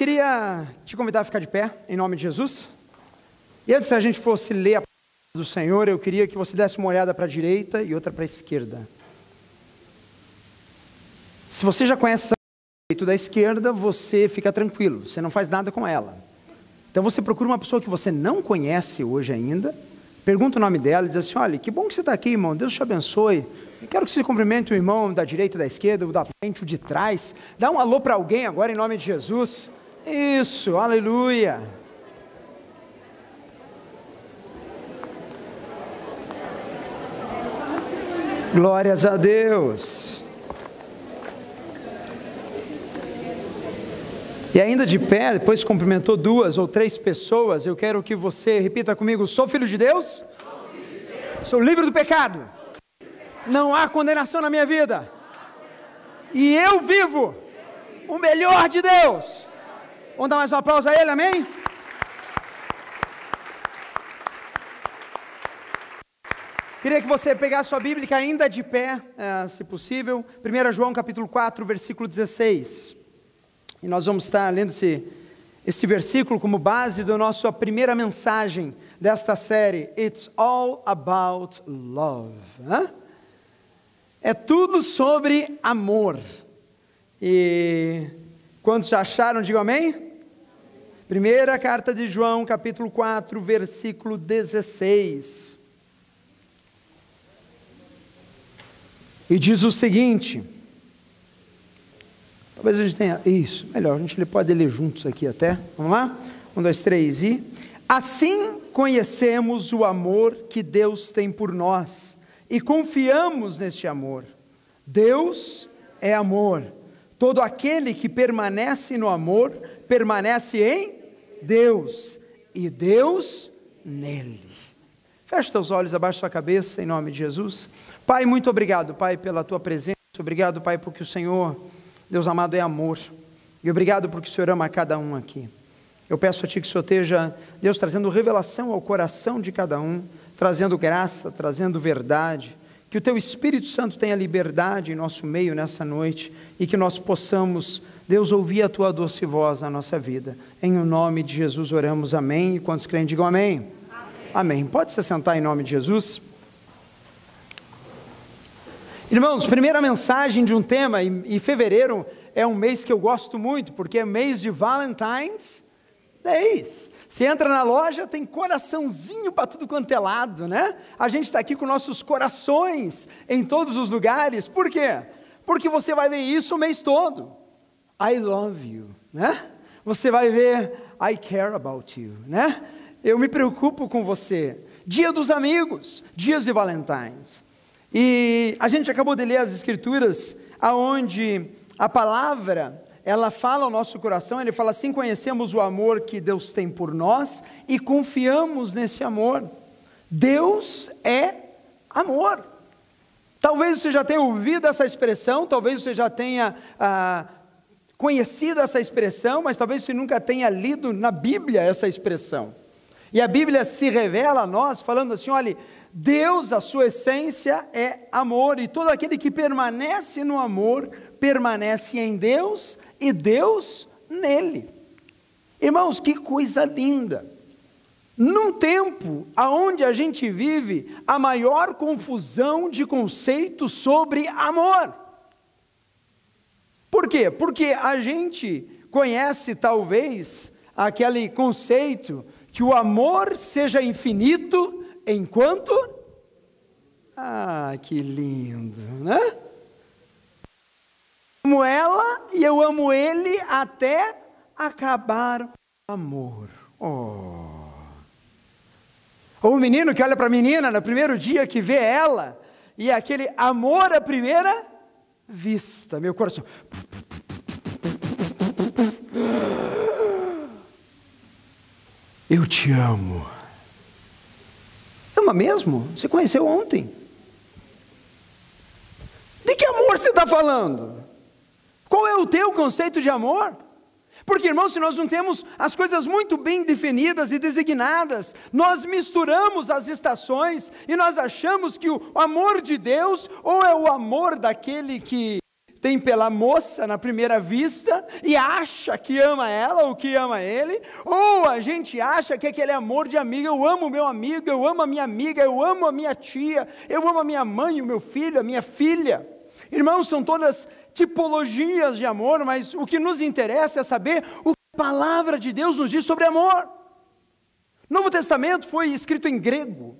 queria te convidar a ficar de pé, em nome de Jesus. E antes, se a gente fosse ler a palavra do Senhor, eu queria que você desse uma olhada para a direita e outra para a esquerda. Se você já conhece a direita da esquerda, você fica tranquilo, você não faz nada com ela. Então você procura uma pessoa que você não conhece hoje ainda, pergunta o nome dela e diz assim: Olha, que bom que você está aqui, irmão, Deus te abençoe. Eu quero que você cumprimente o irmão da direita, da esquerda, o da frente, o de trás. Dá um alô para alguém agora em nome de Jesus. Isso, aleluia. Glórias a Deus. E ainda de pé, depois cumprimentou duas ou três pessoas, eu quero que você repita comigo: sou filho de Deus? Sou, livre do pecado. Não há condenação na minha vida. E eu vivo o melhor de Deus. Vamos dar mais um aplauso a ele, amém? Queria que você pegasse sua Bíblia ainda de pé, é, se possível. 1 João capítulo 4, versículo 16. E nós vamos estar lendo esse, esse versículo como base da nossa primeira mensagem desta série. It's all about love. É tudo sobre amor. E quantos acharam, digam amém? Primeira carta de João, capítulo 4, versículo 16. E diz o seguinte: talvez a gente tenha. Isso, melhor, a gente pode ler juntos aqui até. Vamos lá? Um, dois, três e. Assim conhecemos o amor que Deus tem por nós e confiamos neste amor. Deus é amor. Todo aquele que permanece no amor, permanece em Deus e Deus nele. Feche teus olhos, abaixa sua cabeça em nome de Jesus. Pai, muito obrigado, Pai, pela tua presença. Obrigado, Pai, porque o Senhor, Deus amado, é amor. E obrigado porque o Senhor ama cada um aqui. Eu peço a Ti que o Senhor esteja, Deus, trazendo revelação ao coração de cada um, trazendo graça, trazendo verdade. Que o Teu Espírito Santo tenha liberdade em nosso meio nessa noite e que nós possamos, Deus, ouvir a Tua doce voz na nossa vida. Em o nome de Jesus oramos, amém. E quantos creem, digam amém. Amém. Pode se sentar em nome de Jesus. Irmãos, primeira mensagem de um tema, e, e fevereiro é um mês que eu gosto muito, porque é mês de Valentine's Days. Você entra na loja, tem coraçãozinho para tudo quanto é lado, né? A gente está aqui com nossos corações em todos os lugares. Por quê? Porque você vai ver isso o mês todo. I love you, né? Você vai ver I care about you, né? eu me preocupo com você. Dia dos amigos, dias de Valentines. E a gente acabou de ler as escrituras aonde a palavra ela fala ao nosso coração, ele fala assim: conhecemos o amor que Deus tem por nós e confiamos nesse amor. Deus é amor. Talvez você já tenha ouvido essa expressão, talvez você já tenha ah, conhecido essa expressão, mas talvez você nunca tenha lido na Bíblia essa expressão. E a Bíblia se revela a nós falando assim: olha, Deus, a sua essência é amor, e todo aquele que permanece no amor, permanece em Deus e Deus nele. Irmãos, que coisa linda! Num tempo aonde a gente vive a maior confusão de conceitos sobre amor. Por quê? Porque a gente conhece talvez aquele conceito que o amor seja infinito enquanto. Ah, que lindo, né? Amo ela e eu amo ele até acabar o amor. Oh. Ou o menino que olha para a menina no primeiro dia que vê ela, e é aquele amor à primeira vista, meu coração. Eu te amo. Ama mesmo? Você conheceu ontem. De que amor você está falando? Qual é o teu conceito de amor? Porque, irmãos, se nós não temos as coisas muito bem definidas e designadas, nós misturamos as estações e nós achamos que o amor de Deus ou é o amor daquele que tem pela moça na primeira vista e acha que ama ela ou que ama ele, ou a gente acha que é aquele amor de amiga, eu amo meu amigo, eu amo a minha amiga, eu amo a minha tia, eu amo a minha mãe, o meu filho, a minha filha. Irmãos, são todas tipologias de amor, mas o que nos interessa é saber o que a palavra de Deus nos diz sobre amor. Novo Testamento foi escrito em grego.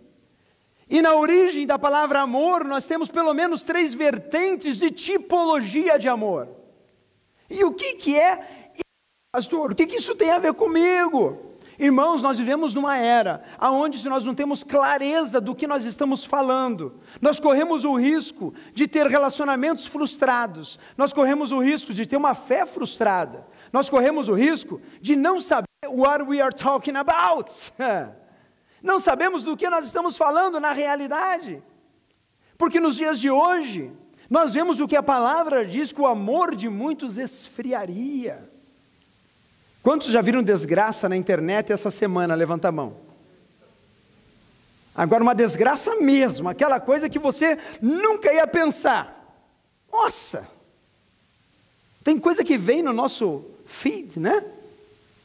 E na origem da palavra amor, nós temos pelo menos três vertentes de tipologia de amor. E o que, que é, pastor? O que, que isso tem a ver comigo? Irmãos, nós vivemos numa era onde, se nós não temos clareza do que nós estamos falando, nós corremos o risco de ter relacionamentos frustrados, nós corremos o risco de ter uma fé frustrada, nós corremos o risco de não saber what we are talking about. Não sabemos do que nós estamos falando na realidade, porque nos dias de hoje, nós vemos o que a palavra diz que o amor de muitos esfriaria. Quantos já viram desgraça na internet essa semana? Levanta a mão. Agora, uma desgraça mesmo, aquela coisa que você nunca ia pensar. Nossa! Tem coisa que vem no nosso feed, né?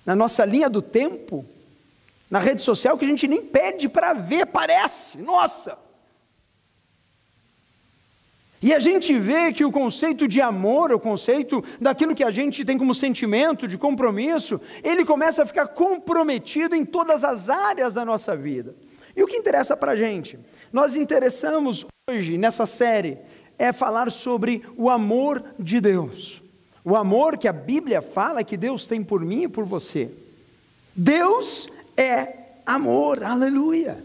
Na nossa linha do tempo, na rede social, que a gente nem pede para ver, parece. Nossa! E a gente vê que o conceito de amor, o conceito daquilo que a gente tem como sentimento de compromisso, ele começa a ficar comprometido em todas as áreas da nossa vida. E o que interessa para a gente? Nós interessamos hoje, nessa série, é falar sobre o amor de Deus. O amor que a Bíblia fala que Deus tem por mim e por você. Deus é amor, aleluia.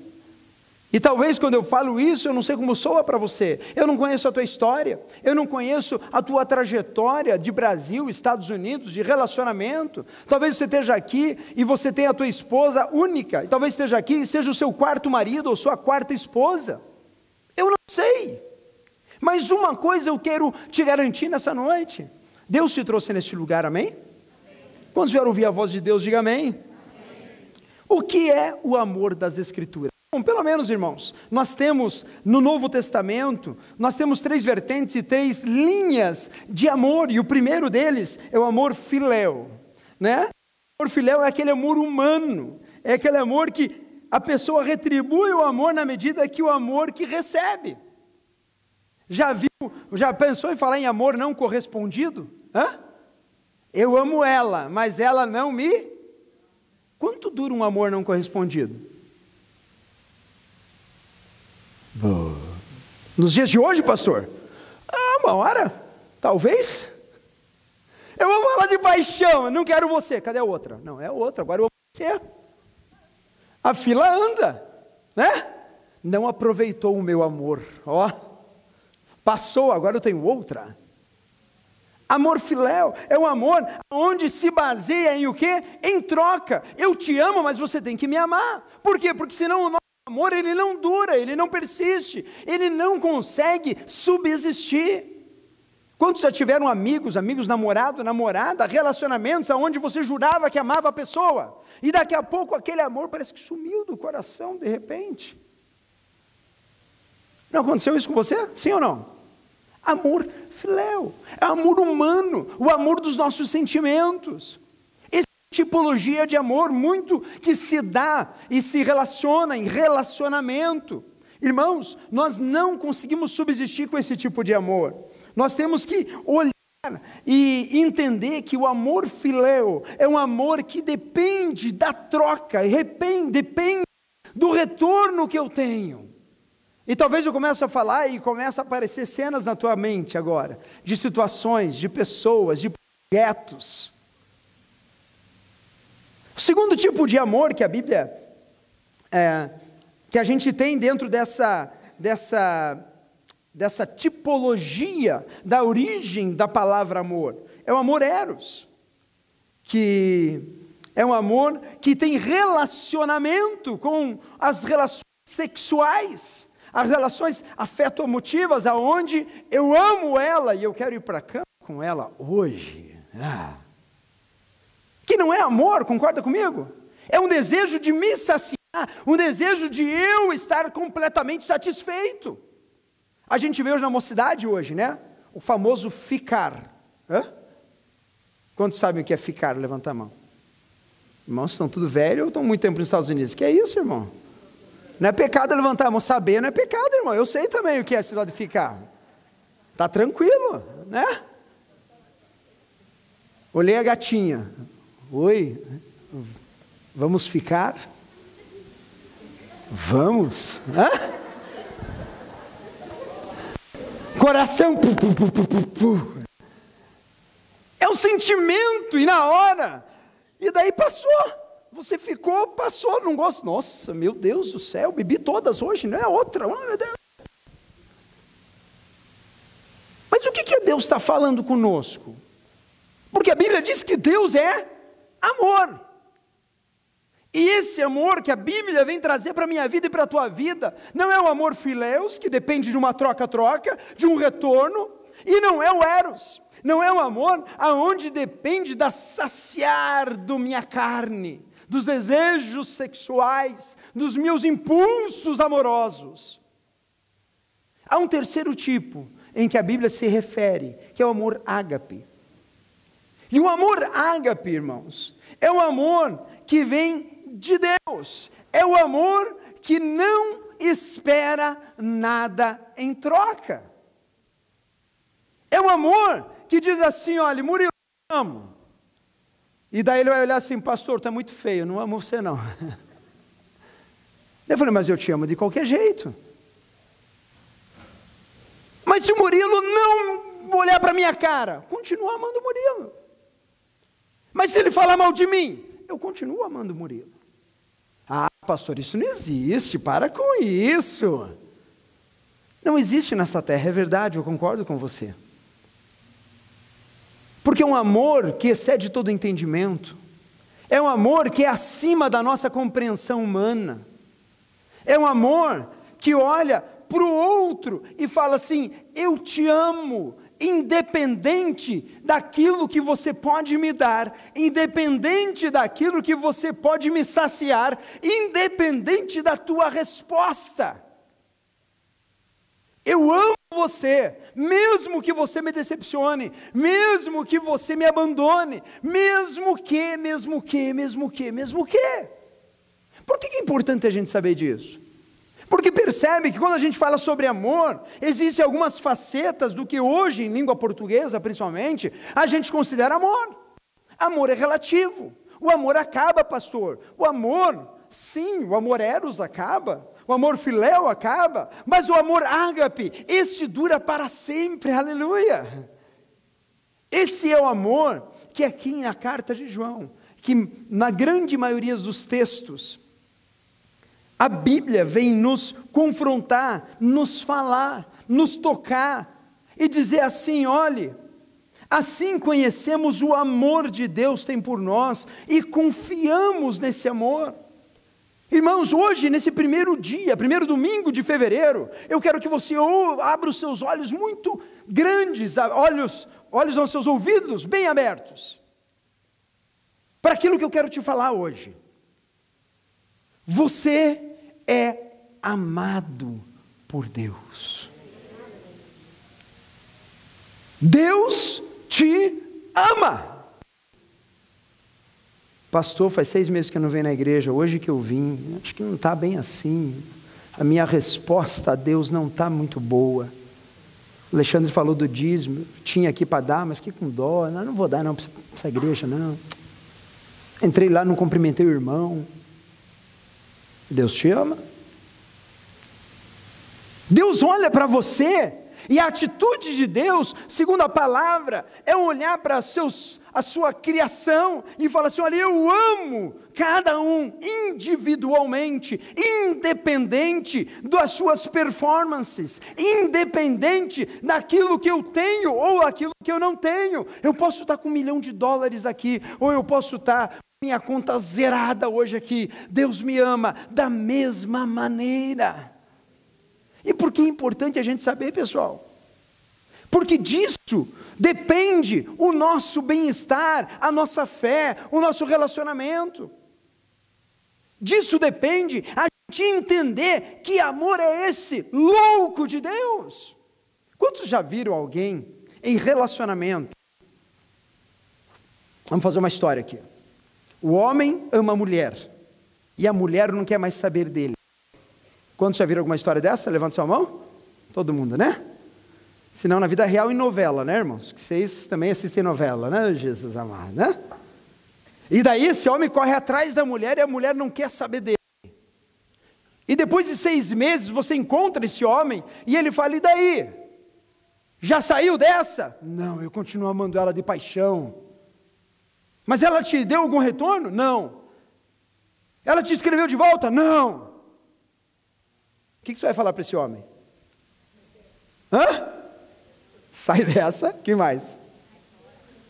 E talvez quando eu falo isso, eu não sei como soa para você. Eu não conheço a tua história, eu não conheço a tua trajetória de Brasil, Estados Unidos, de relacionamento. Talvez você esteja aqui e você tenha a tua esposa única. E talvez esteja aqui e seja o seu quarto marido ou sua quarta esposa. Eu não sei. Mas uma coisa eu quero te garantir nessa noite. Deus te trouxe neste lugar, amém? Quando vier ouvir a voz de Deus, diga amém. amém. O que é o amor das Escrituras? Bom, pelo menos, irmãos, nós temos no Novo Testamento, nós temos três vertentes e três linhas de amor, e o primeiro deles é o amor filéu, né? O amor filéu é aquele amor humano, é aquele amor que a pessoa retribui o amor na medida que o amor que recebe. Já viu, já pensou em falar em amor não correspondido? Hã? Eu amo ela, mas ela não me. Quanto dura um amor não correspondido? Nos dias de hoje, pastor? Ah, uma hora? Talvez? Eu amo ela de paixão, eu não quero você. Cadê a outra? Não, é a outra, agora eu amo você. A fila anda, né? Não aproveitou o meu amor, ó. Passou, agora eu tenho outra. Amor filéu é um amor onde se baseia em o quê? Em troca. Eu te amo, mas você tem que me amar. Por quê? Porque senão o amor ele não dura, ele não persiste, ele não consegue subsistir. Quantos já tiveram amigos, amigos namorado, namorada, relacionamentos aonde você jurava que amava a pessoa e daqui a pouco aquele amor parece que sumiu do coração de repente? Não aconteceu isso com você? Sim ou não? Amor filéu, é amor humano, o amor dos nossos sentimentos tipologia de amor muito que se dá e se relaciona em relacionamento. Irmãos, nós não conseguimos subsistir com esse tipo de amor. Nós temos que olhar e entender que o amor filéu é um amor que depende da troca, depende do retorno que eu tenho. E talvez eu comece a falar e comece a aparecer cenas na tua mente agora, de situações, de pessoas, de projetos o segundo tipo de amor que a Bíblia, é, que a gente tem dentro dessa, dessa, dessa tipologia da origem da palavra amor, é o amor eros, que é um amor que tem relacionamento com as relações sexuais, as relações afetomotivas, aonde eu amo ela e eu quero ir para a cama com ela hoje. Ah. Que não é amor, concorda comigo? É um desejo de me saciar, um desejo de eu estar completamente satisfeito. A gente vê hoje na mocidade hoje, né? O famoso ficar. Hã? Quantos sabem o que é ficar? Levanta a mão. Irmãos, estão tudo velho ou estão muito tempo nos Estados Unidos? Que é isso, irmão? Não é pecado levantar a mão, saber não é pecado, irmão. Eu sei também o que é esse lado de ficar. Tá tranquilo, né? Olhei a gatinha. Oi, vamos ficar? Vamos? Hã? Coração. Pu, pu, pu, é um sentimento, e na hora. E daí passou. Você ficou, passou, não gosto. Nossa, meu Deus do céu, bebi todas hoje, não é outra. Oh, meu Deus. Mas o que, que Deus está falando conosco? Porque a Bíblia diz que Deus é amor. E esse amor que a Bíblia vem trazer para a minha vida e para a tua vida, não é o amor fileus, que depende de uma troca-troca, de um retorno, e não é o eros, não é o amor aonde depende da saciar do minha carne, dos desejos sexuais, dos meus impulsos amorosos. Há um terceiro tipo em que a Bíblia se refere, que é o amor ágape. E o amor ágape, irmãos, é o amor que vem de Deus, é o amor que não espera nada em troca. É um amor que diz assim: olha, Murilo, eu amo. E daí ele vai olhar assim, pastor, está muito feio, não amo você não. Eu falei, mas eu te amo de qualquer jeito. Mas se o Murilo não olhar para minha cara, continuo amando o Murilo. Se ele falar mal de mim, eu continuo amando Murilo. Ah, pastor, isso não existe, para com isso. Não existe nessa terra, é verdade, eu concordo com você. Porque é um amor que excede todo entendimento, é um amor que é acima da nossa compreensão humana, é um amor que olha para o outro e fala assim: Eu te amo, independente daquilo que você pode me dar, independente daquilo que você pode me saciar, independente da tua resposta. Eu amo você, mesmo que você me decepcione, mesmo que você me abandone, mesmo que, mesmo que, mesmo que, mesmo que. Por que é importante a gente saber disso? Porque percebe que quando a gente fala sobre amor, existem algumas facetas do que hoje, em língua portuguesa principalmente, a gente considera amor. Amor é relativo. O amor acaba, pastor. O amor, sim, o amor eros acaba. O amor filéu acaba, mas o amor ágape, esse dura para sempre, aleluia. Esse é o amor que aqui na carta de João, que na grande maioria dos textos, a Bíblia vem nos confrontar, nos falar, nos tocar e dizer assim: olhe, assim conhecemos o amor de Deus tem por nós e confiamos nesse amor. Irmãos, hoje, nesse primeiro dia, primeiro domingo de fevereiro, eu quero que você abra os seus olhos muito grandes, olhos, olhos aos seus ouvidos bem abertos, para aquilo que eu quero te falar hoje. Você é amado por Deus. Deus te ama. Pastor, faz seis meses que eu não venho na igreja, hoje que eu vim, acho que não está bem assim. A minha resposta a Deus não está muito boa. Alexandre falou do dízimo, tinha aqui para dar, mas fiquei com dó, não, não vou dar não para essa igreja, não. Entrei lá, não cumprimentei o irmão. Deus te ama. Deus olha para você e a atitude de Deus, segundo a palavra, é olhar para seus, a sua criação e falar assim: olha, eu amo cada um individualmente, independente das suas performances, independente daquilo que eu tenho ou aquilo que eu não tenho. Eu posso estar com um milhão de dólares aqui, ou eu posso estar minha conta zerada hoje aqui. Deus me ama da mesma maneira. E por que é importante a gente saber, pessoal? Porque disso depende o nosso bem-estar, a nossa fé, o nosso relacionamento. Disso depende a gente entender que amor é esse louco de Deus. Quantos já viram alguém em relacionamento? Vamos fazer uma história aqui. O homem ama a mulher e a mulher não quer mais saber dele. Quantos já viram alguma história dessa? Levanta sua mão. Todo mundo, né? Senão na vida real em novela, né, irmãos? Que vocês também assistem novela, né, Jesus amado, né? E daí esse homem corre atrás da mulher e a mulher não quer saber dele. E depois de seis meses você encontra esse homem e ele fala: e daí? Já saiu dessa? Não, eu continuo amando ela de paixão. Mas ela te deu algum retorno? Não. Ela te escreveu de volta? Não. O que você vai falar para esse homem? Hã? Sai dessa, que mais?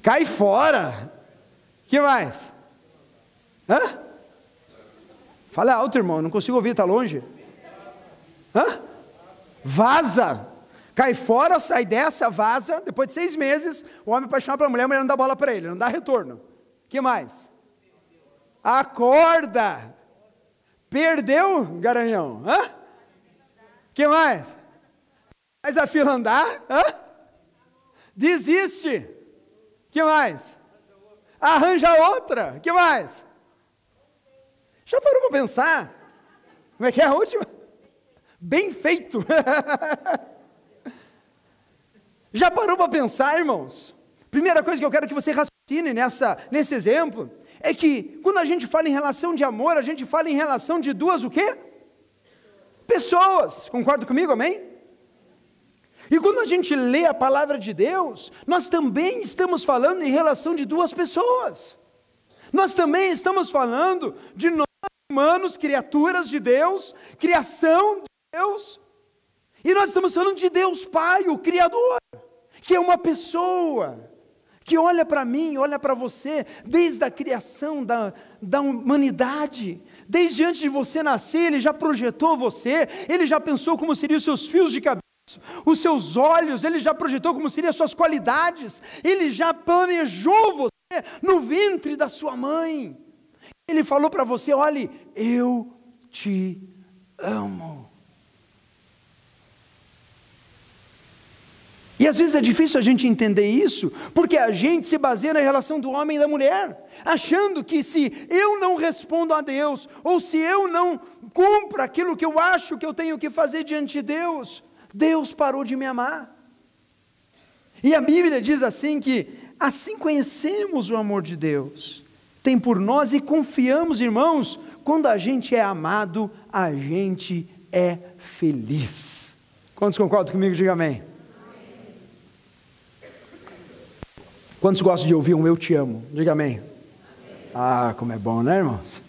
Cai fora. Que mais? Hã? Fala alto, irmão, não consigo ouvir, está longe. Hã? Vaza. Cai fora, sai dessa, vaza. Depois de seis meses, o homem apaixonado pela mulher, a mulher não dá bola para ele, não dá retorno que mais? Acorda. Perdeu, garanhão? Hã? que mais? Faz a fila andar? Hã? Desiste. que mais? Arranja outra. que mais? Já parou para pensar? Como é que é a última? Bem feito. Já parou para pensar, irmãos? Primeira coisa que eu quero que você nessa, nesse exemplo é que quando a gente fala em relação de amor, a gente fala em relação de duas o quê? Pessoas. Concorda comigo, amém? E quando a gente lê a palavra de Deus, nós também estamos falando em relação de duas pessoas. Nós também estamos falando de nós humanos, criaturas de Deus, criação de Deus. E nós estamos falando de Deus Pai, o Criador, que é uma pessoa que olha para mim, olha para você, desde a criação da, da humanidade, desde antes de você nascer, Ele já projetou você, Ele já pensou como seriam os seus fios de cabelo, os seus olhos, Ele já projetou como seriam as suas qualidades, Ele já planejou você no ventre da sua mãe. Ele falou para você: olhe, eu te amo. E às vezes é difícil a gente entender isso, porque a gente se baseia na relação do homem e da mulher, achando que se eu não respondo a Deus, ou se eu não cumpro aquilo que eu acho que eu tenho que fazer diante de Deus, Deus parou de me amar. E a Bíblia diz assim que assim conhecemos o amor de Deus, tem por nós e confiamos, irmãos, quando a gente é amado, a gente é feliz. Quantos concordam comigo? Diga amém. Quantos gostam de ouvir um eu te amo? Diga amém. Ah, como é bom, né, irmãos?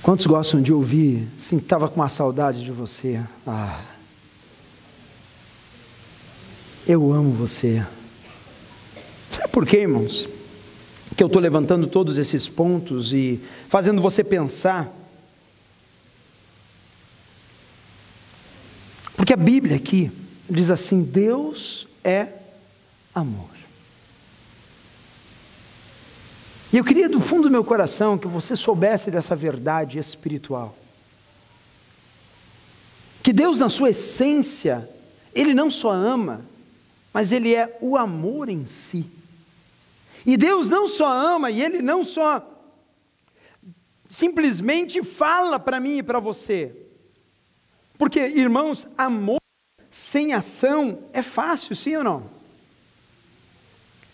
Quantos gostam de ouvir? Sim, estava com uma saudade de você. Ah. Eu amo você. Sabe por quê, irmãos? Que eu estou levantando todos esses pontos e fazendo você pensar. Porque a Bíblia aqui, diz assim: Deus é amor. E eu queria do fundo do meu coração que você soubesse dessa verdade espiritual. Que Deus, na sua essência, Ele não só ama, mas Ele é o amor em si. E Deus não só ama, e Ele não só simplesmente fala para mim e para você. Porque, irmãos, amor sem ação é fácil, sim ou não?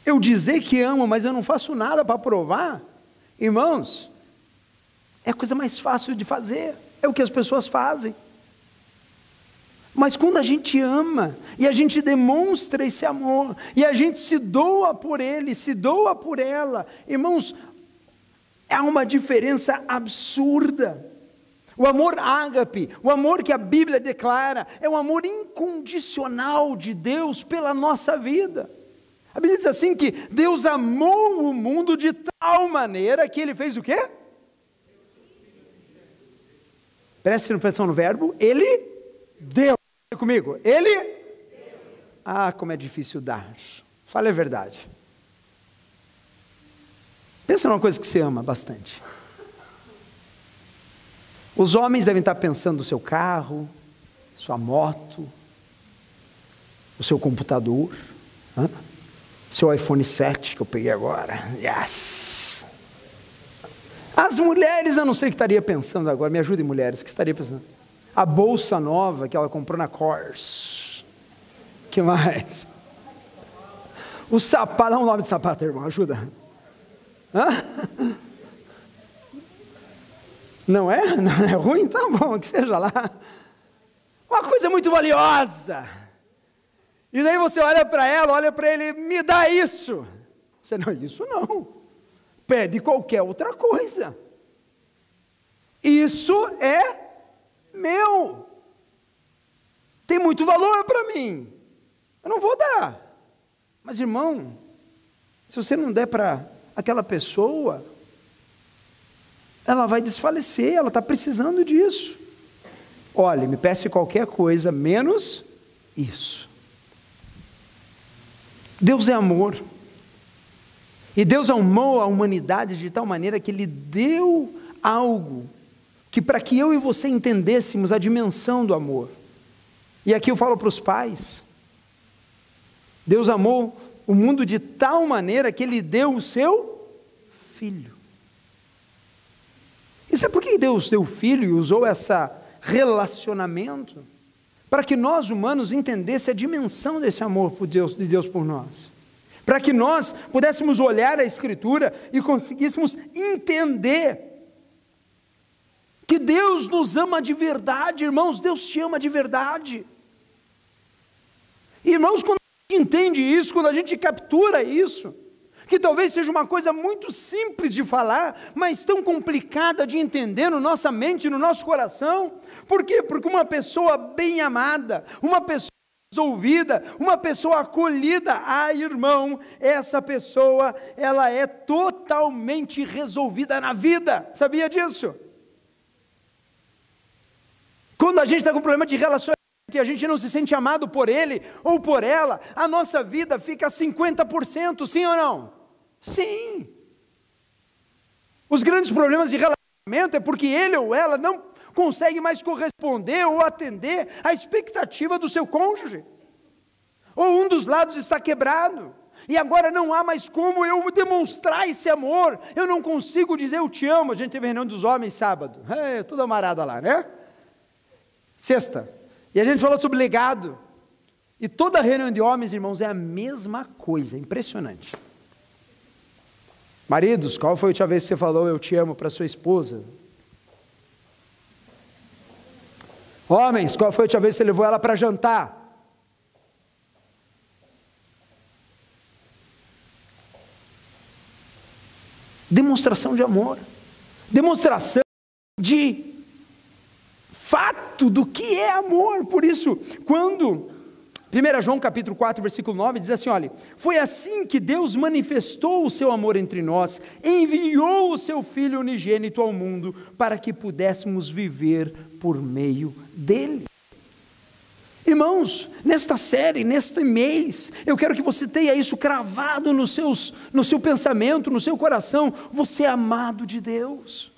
Eu dizer que amo, mas eu não faço nada para provar, irmãos, é a coisa mais fácil de fazer, é o que as pessoas fazem. Mas quando a gente ama e a gente demonstra esse amor e a gente se doa por ele, se doa por ela, irmãos, há uma diferença absurda. O amor ágape, o amor que a Bíblia declara, é o amor incondicional de Deus pela nossa vida. A Bíblia diz assim que Deus amou o mundo de tal maneira que ele fez o quê? Preste atenção no verbo, ele deu. Comigo, ele? Ah, como é difícil dar. Fale a verdade. Pensa numa coisa que você ama bastante. Os homens devem estar pensando no seu carro, sua moto, o seu computador, hein? seu iPhone 7 que eu peguei agora. Yes! As mulheres, eu não sei o que estaria pensando agora, me ajudem mulheres, o que estaria pensando? A bolsa nova que ela comprou na Kors. que mais? O sapato, dá um nome de sapato, irmão, ajuda. Hã? Não é? Não é ruim? Tá bom, que seja lá. Uma coisa muito valiosa. E daí você olha para ela, olha para ele, me dá isso. Você não, isso não. Pede qualquer outra coisa. Isso é meu. Tem muito valor para mim. Eu não vou dar. Mas irmão, se você não der para aquela pessoa, ela vai desfalecer, ela está precisando disso. Olhe, me peça qualquer coisa, menos isso. Deus é amor. E Deus amou a humanidade de tal maneira que Ele deu algo que para que eu e você entendêssemos a dimensão do amor. E aqui eu falo para os pais. Deus amou o mundo de tal maneira que Ele deu o seu filho. E sabe por que Deus deu o filho e usou esse relacionamento? Para que nós humanos entendêssemos a dimensão desse amor por Deus, de Deus por nós. Para que nós pudéssemos olhar a Escritura e conseguíssemos entender que Deus nos ama de verdade, irmãos, Deus te ama de verdade. Irmãos, quando a gente entende isso, quando a gente captura isso, que talvez seja uma coisa muito simples de falar, mas tão complicada de entender no nossa mente, no nosso coração. Por quê? Porque uma pessoa bem amada, uma pessoa resolvida, uma pessoa acolhida, ah, irmão, essa pessoa, ela é totalmente resolvida na vida. Sabia disso? Quando a gente está com problema de relacionamento, que a gente não se sente amado por ele ou por ela, a nossa vida fica 50%, sim ou não? Sim. Os grandes problemas de relacionamento é porque ele ou ela não consegue mais corresponder ou atender à expectativa do seu cônjuge. Ou um dos lados está quebrado. E agora não há mais como eu demonstrar esse amor. Eu não consigo dizer eu te amo. A gente teve reunião dos homens sábado. É, tudo amarada lá, né? Sexta. E a gente falou sobre legado. E toda reunião de homens, irmãos, é a mesma coisa. Impressionante. Maridos, qual foi a última vez que você falou eu te amo para sua esposa? Homens, qual foi a última vez que você levou ela para jantar? Demonstração de amor, demonstração de fato do que é amor. Por isso, quando 1 João capítulo 4, versículo 9 diz assim: olha, foi assim que Deus manifestou o seu amor entre nós, enviou o seu Filho unigênito ao mundo para que pudéssemos viver por meio dele. Irmãos, nesta série, neste mês, eu quero que você tenha isso cravado nos seus, no seu pensamento, no seu coração. Você é amado de Deus.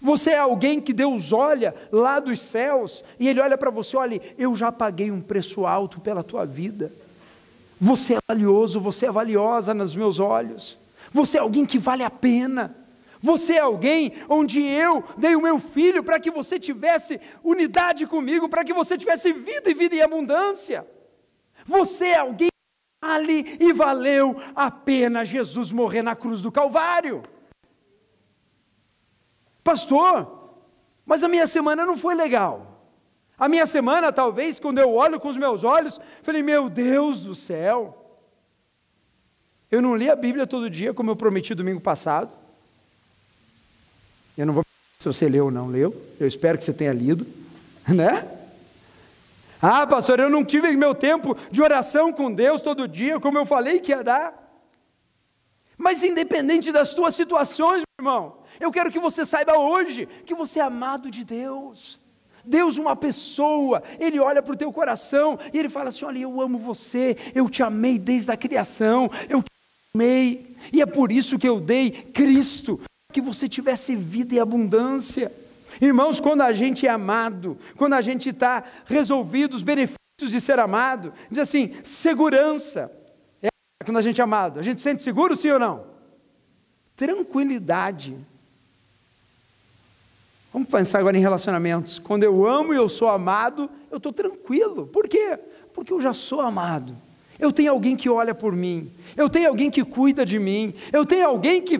Você é alguém que Deus olha lá dos céus e Ele olha para você: olha, eu já paguei um preço alto pela tua vida. Você é valioso, você é valiosa nos meus olhos. Você é alguém que vale a pena. Você é alguém onde eu dei o meu filho para que você tivesse unidade comigo, para que você tivesse vida e vida em abundância. Você é alguém que vale e valeu a pena Jesus morrer na cruz do Calvário. Pastor, mas a minha semana não foi legal. A minha semana, talvez, quando eu olho com os meus olhos, falei: Meu Deus do céu. Eu não li a Bíblia todo dia, como eu prometi domingo passado. Eu não vou se você leu ou não leu. Eu espero que você tenha lido, né? Ah, pastor, eu não tive meu tempo de oração com Deus todo dia, como eu falei que ia dar. Mas independente das tuas situações, meu irmão, eu quero que você saiba hoje que você é amado de Deus. Deus, uma pessoa, Ele olha para o teu coração e Ele fala assim: Olha, eu amo você, eu te amei desde a criação, eu te amei, e é por isso que eu dei Cristo, que você tivesse vida e abundância. Irmãos, quando a gente é amado, quando a gente está resolvido os benefícios de ser amado, diz assim: segurança. É quando a gente é amado, a gente sente seguro, sim ou não? Tranquilidade. Vamos pensar agora em relacionamentos. Quando eu amo e eu sou amado, eu estou tranquilo. Por quê? Porque eu já sou amado. Eu tenho alguém que olha por mim. Eu tenho alguém que cuida de mim. Eu tenho alguém que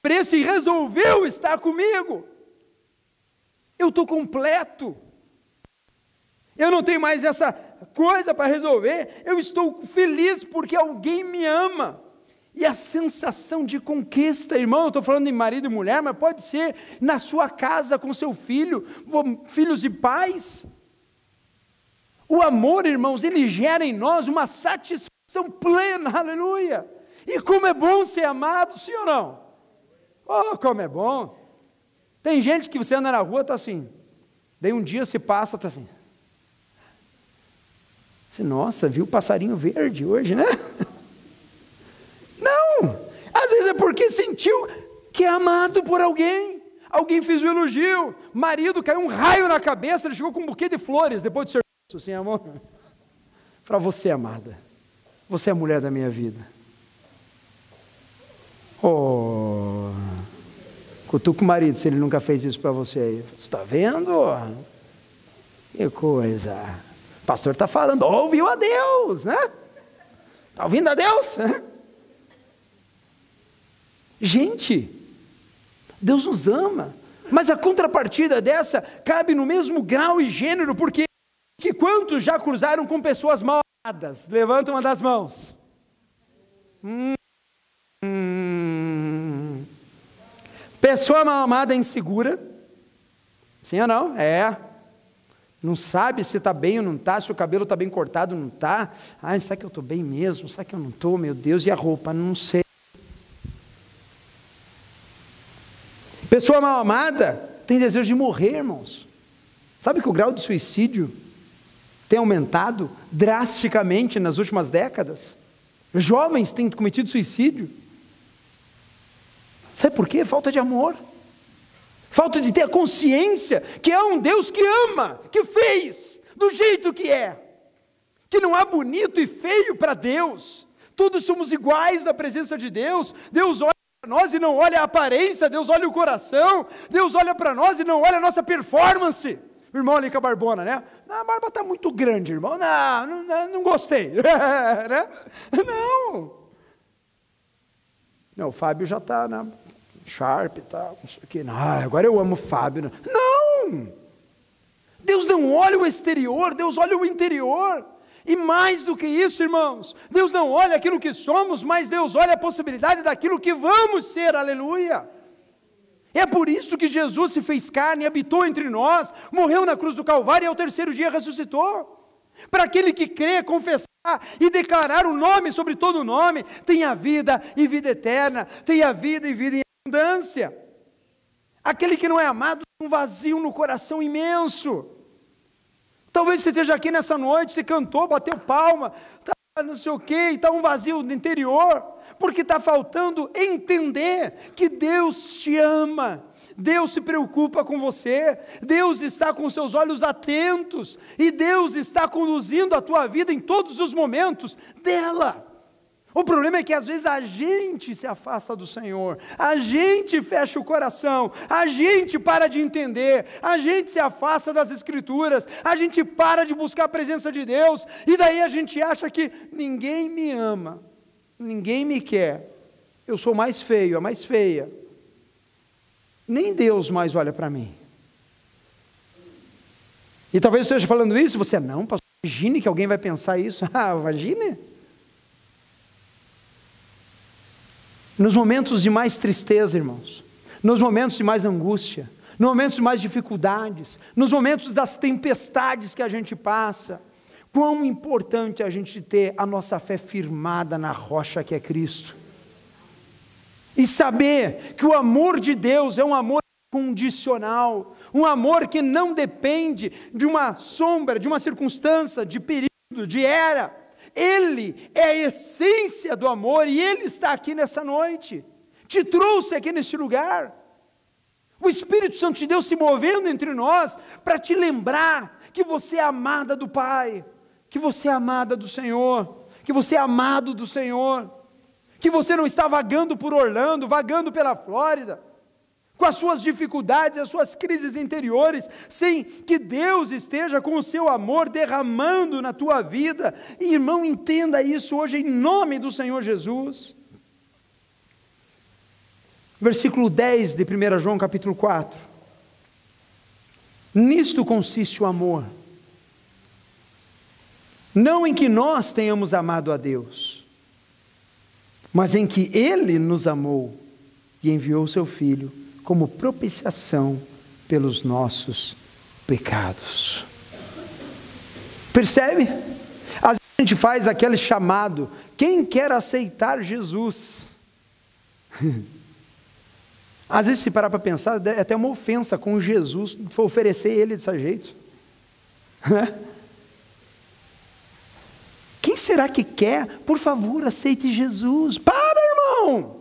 preço e resolveu estar comigo. Eu estou completo. Eu não tenho mais essa coisa para resolver. Eu estou feliz porque alguém me ama. E a sensação de conquista, irmão, eu estou falando em marido e mulher, mas pode ser na sua casa com seu filho, filhos e pais. O amor, irmãos, ele gera em nós uma satisfação plena, aleluia. E como é bom ser amado, sim ou não? Oh, como é bom. Tem gente que você anda na rua, está assim. Daí um dia se passa, está assim. Nossa, viu o passarinho verde hoje, né? É porque sentiu que é amado por alguém. Alguém fez um elogio. Marido caiu um raio na cabeça, ele chegou com um buquê de flores depois do serviço. Assim, amor. Para você, amada. Você é a mulher da minha vida. Oh. Cutuca o marido se ele nunca fez isso para você aí. Você está vendo? Que coisa. O pastor está falando, ouviu a Deus, né? Está ouvindo a Deus? Gente, Deus nos ama, mas a contrapartida dessa cabe no mesmo grau e gênero, porque que quantos já cruzaram com pessoas mal amadas? Levanta uma das mãos. Hum. Pessoa mal amada é insegura. Sim ou não? É. Não sabe se está bem ou não está, se o cabelo está bem cortado ou não está. Ai, será que eu estou bem mesmo? Será que eu não estou? Meu Deus, e a roupa? Não sei. Pessoa mal amada tem desejo de morrer, irmãos. Sabe que o grau de suicídio tem aumentado drasticamente nas últimas décadas? Jovens têm cometido suicídio. Sabe por quê? Falta de amor. Falta de ter a consciência que é um Deus que ama, que fez do jeito que é. Que não há bonito e feio para Deus. Todos somos iguais na presença de Deus. Deus olha nós e não olha a aparência, Deus olha o coração, Deus olha para nós e não olha a nossa performance. O irmão ali com a barbona, né? a barba está muito grande, irmão. Não, não, não gostei. né? Não. Não, o Fábio já está na né? Sharp e tal, não sei o agora eu amo o Fábio. Não! Deus não olha o exterior, Deus olha o interior. E mais do que isso, irmãos, Deus não olha aquilo que somos, mas Deus olha a possibilidade daquilo que vamos ser, aleluia. É por isso que Jesus se fez carne, habitou entre nós, morreu na cruz do Calvário e ao terceiro dia ressuscitou. Para aquele que crê, confessar e declarar o nome sobre todo o nome, tem a vida e vida eterna, tem a vida e vida em abundância. Aquele que não é amado, tem um vazio no coração imenso. Talvez você esteja aqui nessa noite, você cantou, bateu palma, tá, não sei o quê, está um vazio no interior, porque está faltando entender que Deus te ama, Deus se preocupa com você, Deus está com seus olhos atentos, e Deus está conduzindo a tua vida em todos os momentos dela. O problema é que às vezes a gente se afasta do Senhor, a gente fecha o coração, a gente para de entender, a gente se afasta das Escrituras, a gente para de buscar a presença de Deus, e daí a gente acha que ninguém me ama, ninguém me quer, eu sou mais feio, a mais feia, nem Deus mais olha para mim. E talvez eu esteja falando isso, você não, pastor, imagine que alguém vai pensar isso, ah, imagine. Nos momentos de mais tristeza, irmãos, nos momentos de mais angústia, nos momentos de mais dificuldades, nos momentos das tempestades que a gente passa, quão importante é a gente ter a nossa fé firmada na rocha que é Cristo. E saber que o amor de Deus é um amor condicional, um amor que não depende de uma sombra, de uma circunstância, de período, de era. Ele é a essência do amor e Ele está aqui nessa noite, te trouxe aqui nesse lugar. O Espírito Santo de Deus se movendo entre nós para te lembrar que você é amada do Pai, que você é amada do Senhor, que você é amado do Senhor, que você não está vagando por Orlando, vagando pela Flórida, com as suas dificuldades, as suas crises interiores, sem que Deus esteja com o seu amor derramando na tua vida. Irmão, entenda isso hoje em nome do Senhor Jesus. Versículo 10 de 1 João capítulo 4. Nisto consiste o amor. Não em que nós tenhamos amado a Deus, mas em que Ele nos amou e enviou seu Filho como propiciação pelos nossos pecados. Percebe? Às vezes a gente faz aquele chamado: quem quer aceitar Jesus? Às vezes, se parar para pensar, é até uma ofensa com Jesus oferecer ele desse jeito. Quem será que quer? Por favor, aceite Jesus. Para, irmão!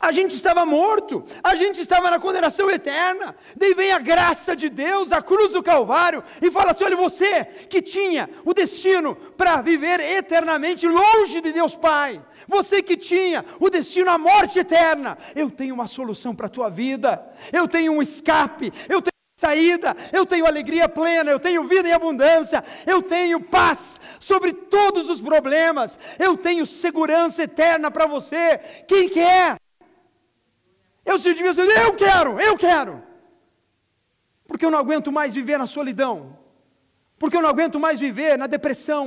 A gente estava morto, a gente estava na condenação eterna. Daí vem a graça de Deus, a cruz do Calvário, e fala assim: olha, você que tinha o destino para viver eternamente longe de Deus Pai, você que tinha o destino à morte eterna, eu tenho uma solução para a tua vida, eu tenho um escape, eu tenho saída, eu tenho alegria plena, eu tenho vida em abundância, eu tenho paz sobre todos os problemas, eu tenho segurança eterna para você. Quem quer? Eu se devia eu quero, eu quero. Porque eu não aguento mais viver na solidão. Porque eu não aguento mais viver na depressão.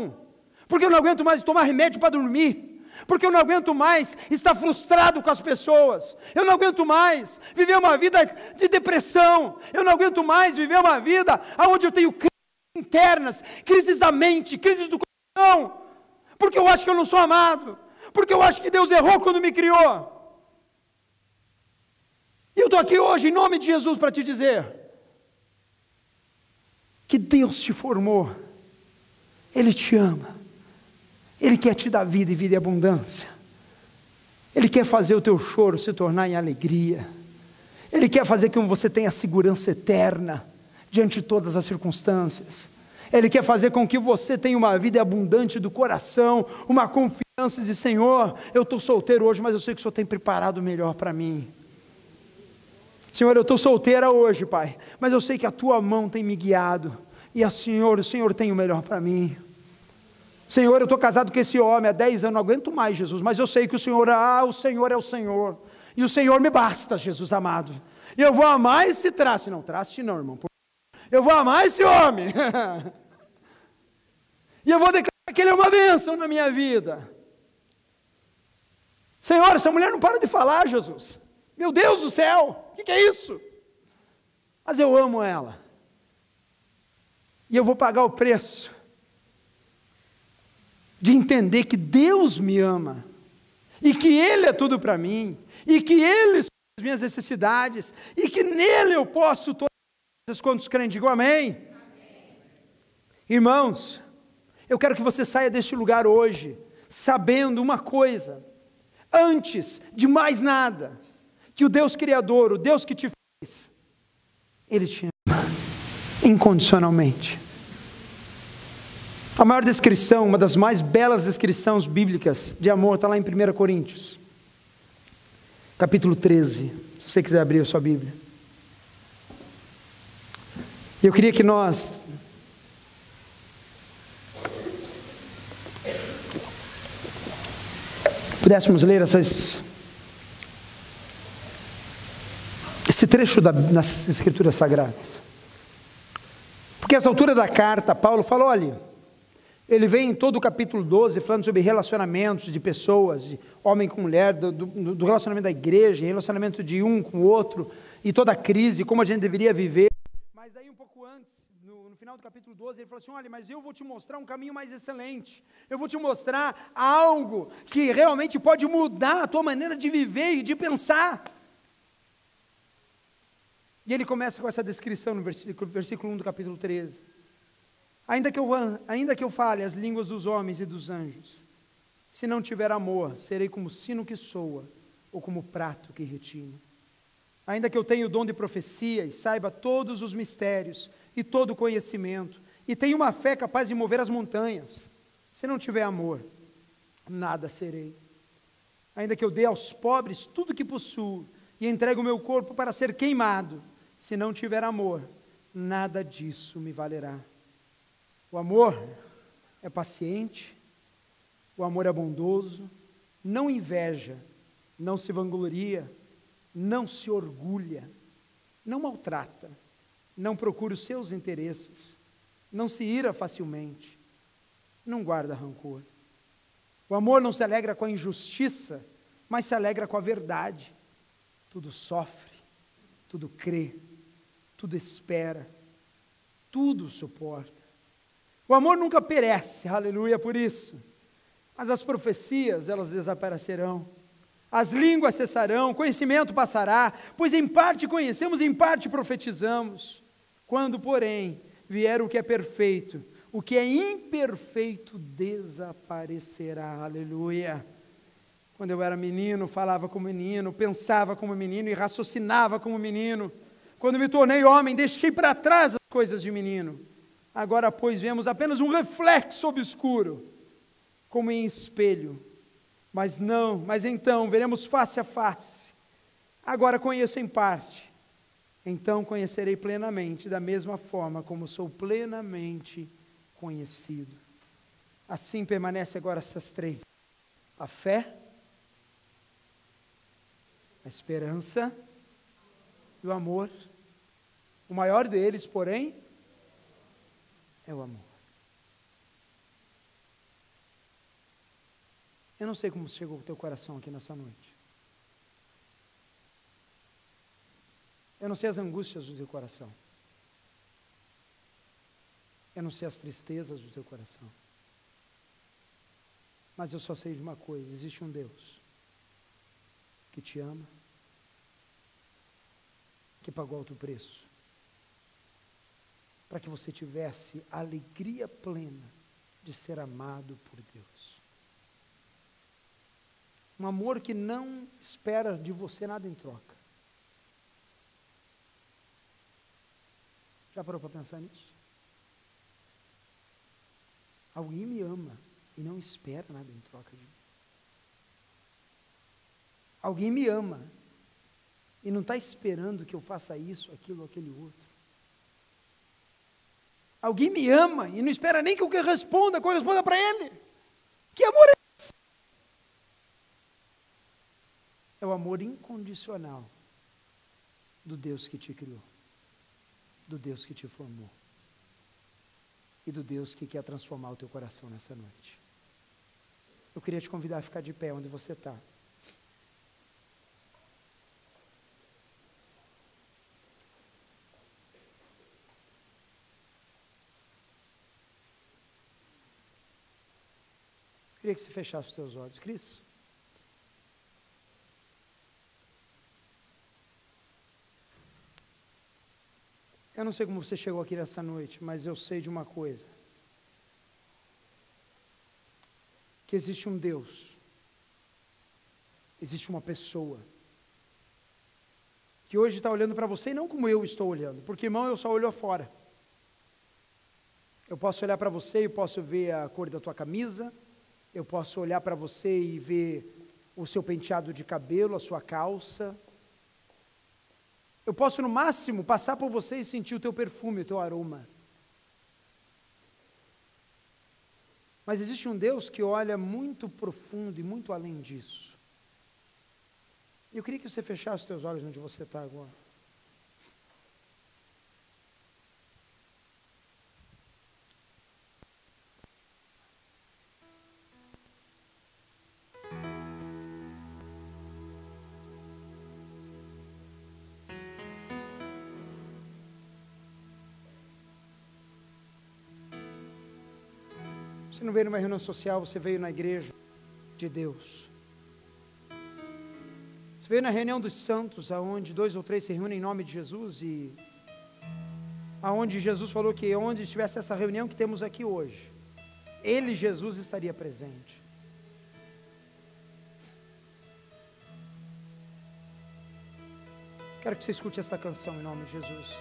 Porque eu não aguento mais tomar remédio para dormir. Porque eu não aguento mais estar frustrado com as pessoas. Eu não aguento mais viver uma vida de depressão. Eu não aguento mais viver uma vida onde eu tenho crises internas, crises da mente, crises do coração. Porque eu acho que eu não sou amado. Porque eu acho que Deus errou quando me criou. E eu estou aqui hoje, em nome de Jesus, para te dizer que Deus te formou, Ele te ama, Ele quer te dar vida e vida e abundância, Ele quer fazer o teu choro se tornar em alegria, Ele quer fazer com que você tenha segurança eterna diante de todas as circunstâncias. Ele quer fazer com que você tenha uma vida abundante do coração, uma confiança de Senhor, eu estou solteiro hoje, mas eu sei que o Senhor tem preparado o melhor para mim. Senhor, eu estou solteira hoje, Pai, mas eu sei que a tua mão tem me guiado, e a Senhor, o Senhor tem o melhor para mim. Senhor, eu estou casado com esse homem há 10 anos, não aguento mais, Jesus, mas eu sei que o Senhor, ah, o Senhor é o Senhor, e o Senhor me basta, Jesus amado. E eu vou amar esse traste, não, traste não, irmão. Eu vou amar esse homem. e eu vou declarar que ele é uma bênção na minha vida. Senhor, essa mulher não para de falar, Jesus. Meu Deus do céu, que, que é isso? Mas eu amo ela. E eu vou pagar o preço de entender que Deus me ama, e que Ele é tudo para mim, e que Ele são as minhas necessidades, e que nele eu posso todas as coisas. Quantos creem, digam amém. Irmãos, eu quero que você saia deste lugar hoje, sabendo uma coisa, antes de mais nada, que o Deus Criador, o Deus que te fez, Ele te ama incondicionalmente. A maior descrição, uma das mais belas descrições bíblicas de amor, está lá em 1 Coríntios, capítulo 13. Se você quiser abrir a sua Bíblia. Eu queria que nós pudéssemos ler essas esse trecho da, nas Escrituras Sagradas. Porque essa altura da carta, Paulo fala: olha, ele vem em todo o capítulo 12 falando sobre relacionamentos de pessoas, de homem com mulher, do, do, relacionamento da igreja, relacionamento de um com o outro, e toda a crise, como a gente deveria viver. Mas daí um pouco antes, no, no, final do capítulo 12, ele fala assim: olha, mas eu vou te mostrar um caminho mais excelente, eu vou te mostrar algo que realmente pode mudar a tua maneira de viver e de pensar. E ele começa com essa descrição no versículo, versículo 1 do capítulo 13. Ainda que, eu, ainda que eu fale as línguas dos homens e dos anjos, se não tiver amor, serei como sino que soa, ou como prato que retine. Ainda que eu tenha o dom de profecia e saiba todos os mistérios e todo o conhecimento, e tenha uma fé capaz de mover as montanhas, se não tiver amor, nada serei. Ainda que eu dê aos pobres tudo que possuo e entregue o meu corpo para ser queimado, se não tiver amor, nada disso me valerá. O amor é paciente, o amor é bondoso, não inveja, não se vangloria, não se orgulha, não maltrata, não procura os seus interesses, não se ira facilmente, não guarda rancor. O amor não se alegra com a injustiça, mas se alegra com a verdade. Tudo sofre, tudo crê, tudo espera, tudo suporta. O amor nunca perece, aleluia por isso. Mas as profecias, elas desaparecerão. As línguas cessarão, conhecimento passará, pois em parte conhecemos, em parte profetizamos. Quando, porém, vier o que é perfeito, o que é imperfeito desaparecerá. Aleluia. Quando eu era menino, falava como menino, pensava como menino e raciocinava como menino. Quando me tornei homem, deixei para trás as coisas de menino. Agora, pois, vemos apenas um reflexo obscuro, como em espelho. Mas não, mas então veremos face a face. Agora conheço em parte. Então conhecerei plenamente, da mesma forma como sou plenamente conhecido. Assim permanece agora essas três: a fé, a esperança e o amor. O maior deles, porém, é o amor. Eu não sei como chegou o teu coração aqui nessa noite. Eu não sei as angústias do teu coração. Eu não sei as tristezas do teu coração. Mas eu só sei de uma coisa: existe um Deus que te ama, que pagou alto preço, para que você tivesse a alegria plena de ser amado por Deus. Um amor que não espera de você nada em troca. Já parou para pensar nisso? Alguém me ama e não espera nada em troca de mim. Alguém me ama e não está esperando que eu faça isso, aquilo, aquele outro. Alguém me ama e não espera nem que eu responda, corresponda para ele. Que amor é esse? É o amor incondicional do Deus que te criou, do Deus que te formou e do Deus que quer transformar o teu coração nessa noite. Eu queria te convidar a ficar de pé onde você está. Queria que você fechasse os teus olhos. Cris. Eu não sei como você chegou aqui nessa noite, mas eu sei de uma coisa: que existe um Deus, existe uma pessoa, que hoje está olhando para você e não como eu estou olhando, porque irmão, eu só olho fora. Eu posso olhar para você e posso ver a cor da tua camisa, eu posso olhar para você e ver o seu penteado de cabelo, a sua calça, eu posso, no máximo, passar por você e sentir o teu perfume, o teu aroma. Mas existe um Deus que olha muito profundo e muito além disso. Eu queria que você fechasse os teus olhos onde você está agora. Você não veio numa reunião social, você veio na igreja de Deus. Você veio na reunião dos santos, aonde dois ou três se reúnem em nome de Jesus e aonde Jesus falou que onde estivesse essa reunião que temos aqui hoje, ele, Jesus, estaria presente. Quero que você escute essa canção em nome de Jesus.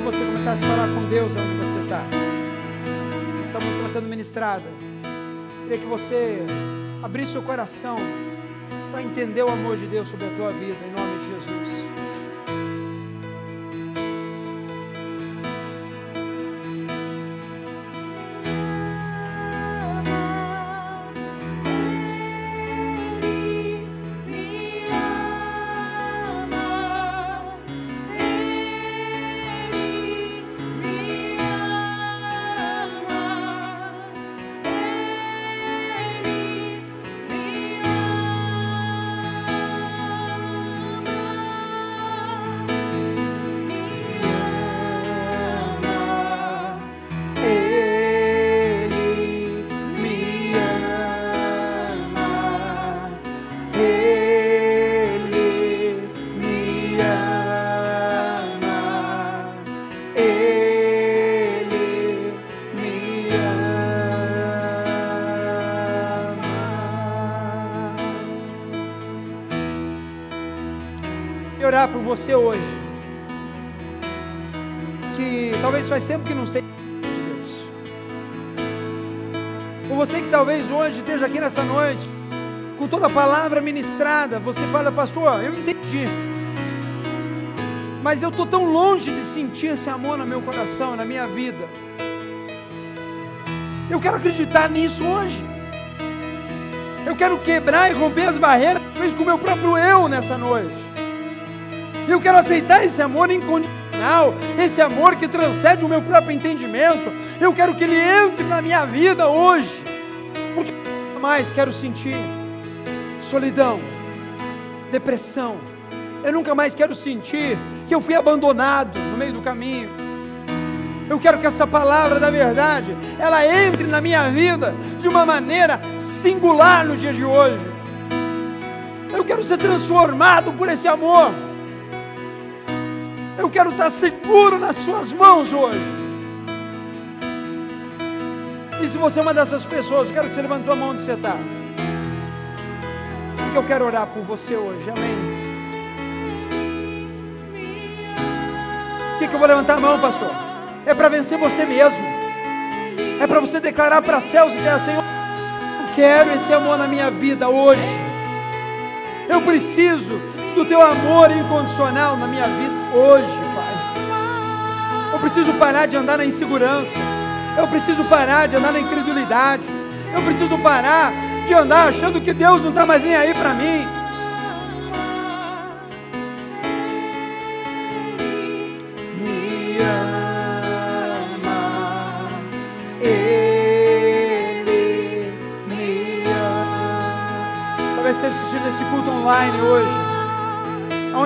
Que você começasse a falar com Deus onde você está. Essa música sendo ministrada. Queria que você abrisse seu coração para entender o amor de Deus sobre a tua vida, você hoje, que talvez faz tempo que não sei de Deus. Por você que talvez hoje esteja aqui nessa noite, com toda a palavra ministrada, você fala, pastor, eu entendi. Mas eu estou tão longe de sentir esse amor no meu coração, na minha vida. Eu quero acreditar nisso hoje. Eu quero quebrar e romper as barreiras fez com o meu próprio eu nessa noite. Eu quero aceitar esse amor incondicional, esse amor que transcende o meu próprio entendimento. Eu quero que ele entre na minha vida hoje, porque mais quero sentir solidão, depressão. Eu nunca mais quero sentir que eu fui abandonado no meio do caminho. Eu quero que essa palavra da verdade, ela entre na minha vida de uma maneira singular no dia de hoje. Eu quero ser transformado por esse amor. Eu quero estar seguro nas suas mãos hoje. E se você é uma dessas pessoas, eu quero que você levante a mão onde você está. Eu quero orar por você hoje, amém. Por que, que eu vou levantar a mão, pastor? É para vencer você mesmo. É para você declarar para céus e terra, Senhor, eu quero esse amor na minha vida hoje. Eu preciso do teu amor incondicional na minha vida hoje, Pai. Eu preciso parar de andar na insegurança. Eu preciso parar de andar na incredulidade. Eu preciso parar de andar achando que Deus não está mais nem aí para mim.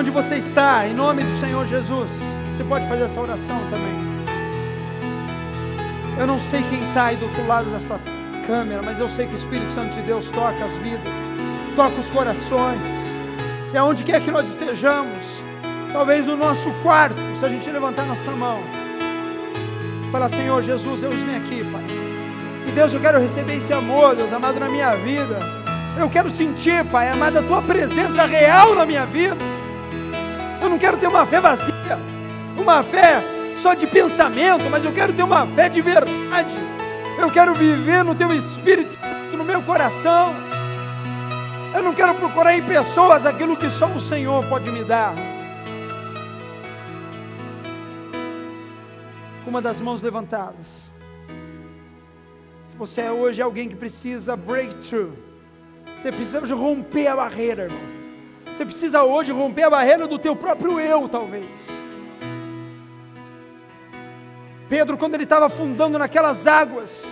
Aonde você está, em nome do Senhor Jesus. Você pode fazer essa oração também. Eu não sei quem está aí do outro lado dessa câmera, mas eu sei que o Espírito Santo de Deus toca as vidas, toca os corações, e aonde quer que nós estejamos, Talvez no nosso quarto, se a gente levantar nossa mão, falar: Senhor Jesus, eu me aqui, Pai. E Deus, eu quero receber esse amor, Deus amado, na minha vida. Eu quero sentir, Pai amado, a tua presença real na minha vida. Não quero ter uma fé vazia, uma fé só de pensamento, mas eu quero ter uma fé de verdade. Eu quero viver no teu espírito, no meu coração. Eu não quero procurar em pessoas aquilo que só o Senhor pode me dar. Uma das mãos levantadas. Se você é hoje alguém que precisa breakthrough, você precisa romper a barreira, irmão. Você precisa hoje romper a barreira do teu próprio eu, talvez. Pedro, quando ele estava afundando naquelas águas,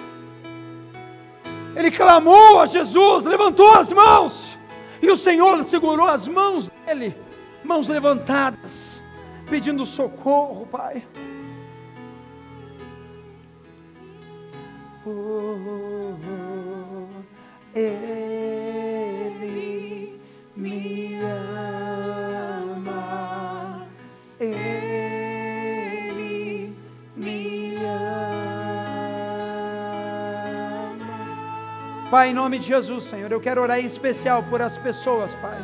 ele clamou a Jesus, levantou as mãos, e o Senhor segurou as mãos dele, mãos levantadas, pedindo socorro, Pai. Oh, oh, oh, ele Pai, em nome de Jesus, Senhor, eu quero orar em especial por as pessoas, Pai.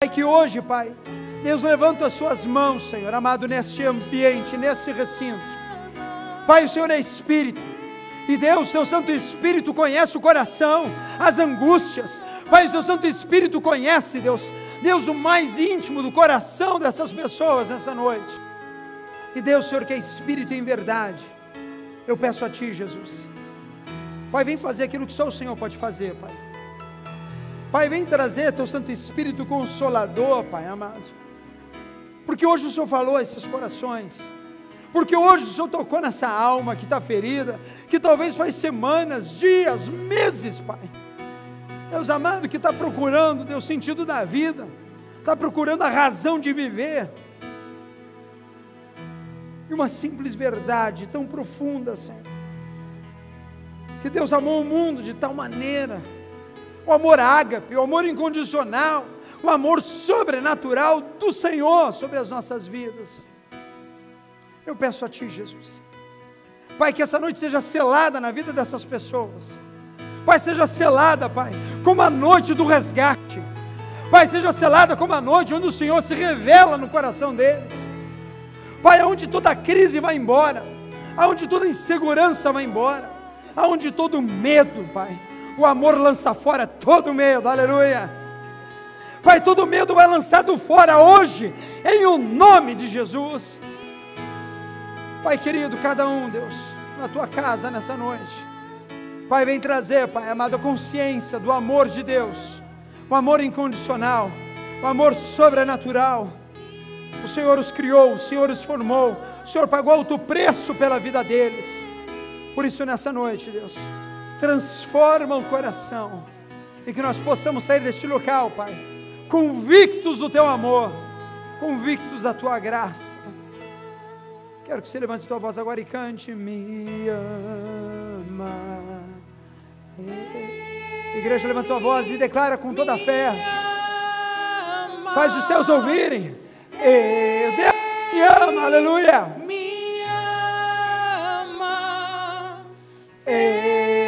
Pai, que hoje, Pai, Deus levanta as suas mãos, Senhor, amado, neste ambiente, nesse recinto. Pai, o Senhor é Espírito. E Deus, teu Santo Espírito conhece o coração, as angústias. Pai, o teu Santo Espírito conhece, Deus, Deus, o mais íntimo do coração dessas pessoas nessa noite. E Deus, Senhor, que é Espírito em verdade, eu peço a Ti, Jesus. Pai, vem fazer aquilo que só o Senhor pode fazer, Pai. Pai, vem trazer teu Santo Espírito consolador, Pai amado. Porque hoje o Senhor falou a esses corações porque hoje o Senhor tocou nessa alma que está ferida, que talvez faz semanas, dias, meses, Pai. Deus amado, que está procurando Deus sentido da vida, está procurando a razão de viver. E uma simples verdade tão profunda, Senhor. Que Deus amou o mundo de tal maneira, o amor ágape, o amor incondicional, o amor sobrenatural do Senhor sobre as nossas vidas. Eu peço a Ti, Jesus. Pai, que essa noite seja selada na vida dessas pessoas. Pai, seja selada, Pai, como a noite do resgate. Pai, seja selada como a noite onde o Senhor se revela no coração deles. Pai, aonde toda crise vai embora, aonde toda insegurança vai embora, aonde todo medo, Pai, o amor lança fora todo medo, aleluia. Pai, todo medo vai lançado fora hoje, em o nome de Jesus. Pai querido, cada um, Deus, na tua casa nessa noite. Pai, vem trazer, Pai amado, a consciência do amor de Deus, o amor incondicional, o amor sobrenatural. O Senhor os criou, o Senhor os formou, o Senhor pagou alto preço pela vida deles. Por isso, nessa noite, Deus, transforma o coração e que nós possamos sair deste local, Pai, convictos do teu amor, convictos da tua graça Quero que você levante sua voz agora e cante. Me ama. Igreja, levanta sua voz e declara com toda a fé. Faz os céus ouvirem. Deus me ama, aleluia. Me Ele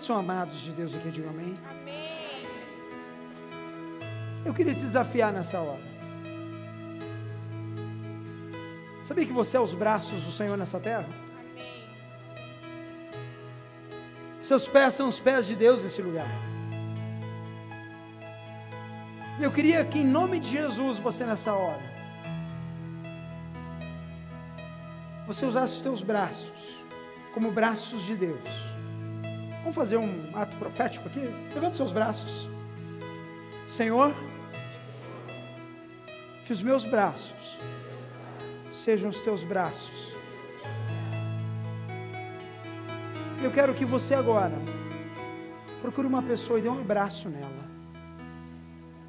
Quantos são amados de Deus aqui? Diga amém. Amém. Eu queria te desafiar nessa hora. Sabia que você é os braços do Senhor nessa terra? Amém. Seus pés são os pés de Deus nesse lugar. E eu queria que, em nome de Jesus, você nessa hora, você usasse os teus braços como braços de Deus. Vamos fazer um ato profético aqui? Levante seus braços. Senhor, que os meus braços sejam os teus braços. Eu quero que você agora procure uma pessoa e dê um abraço nela.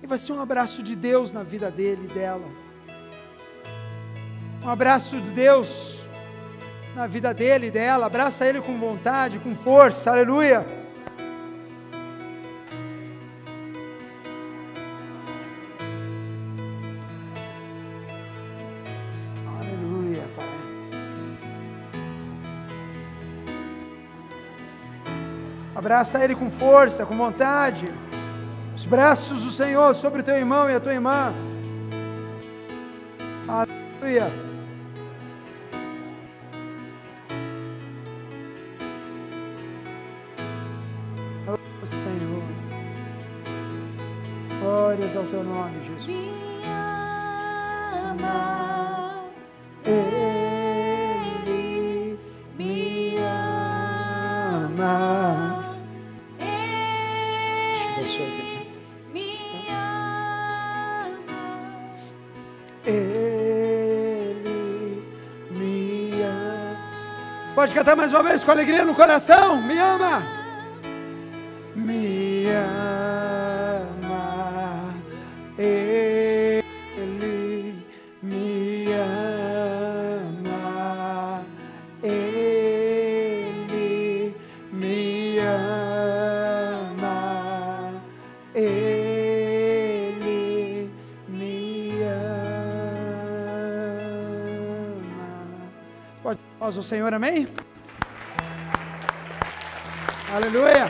E vai ser um abraço de Deus na vida dele e dela. Um abraço de Deus na vida dele e dela. Abraça ele com vontade, com força. Aleluia. Aleluia, Pai. Abraça ele com força, com vontade. Os braços do Senhor sobre o teu irmão e a tua irmã. Aleluia. Teu nome, Jesus. Me ama, Ele me ama. Deixa eu ver Ele me ama. Ele me ama. Pode cantar mais uma vez com alegria no coração. Me ama. Senhor, amém? Aleluia.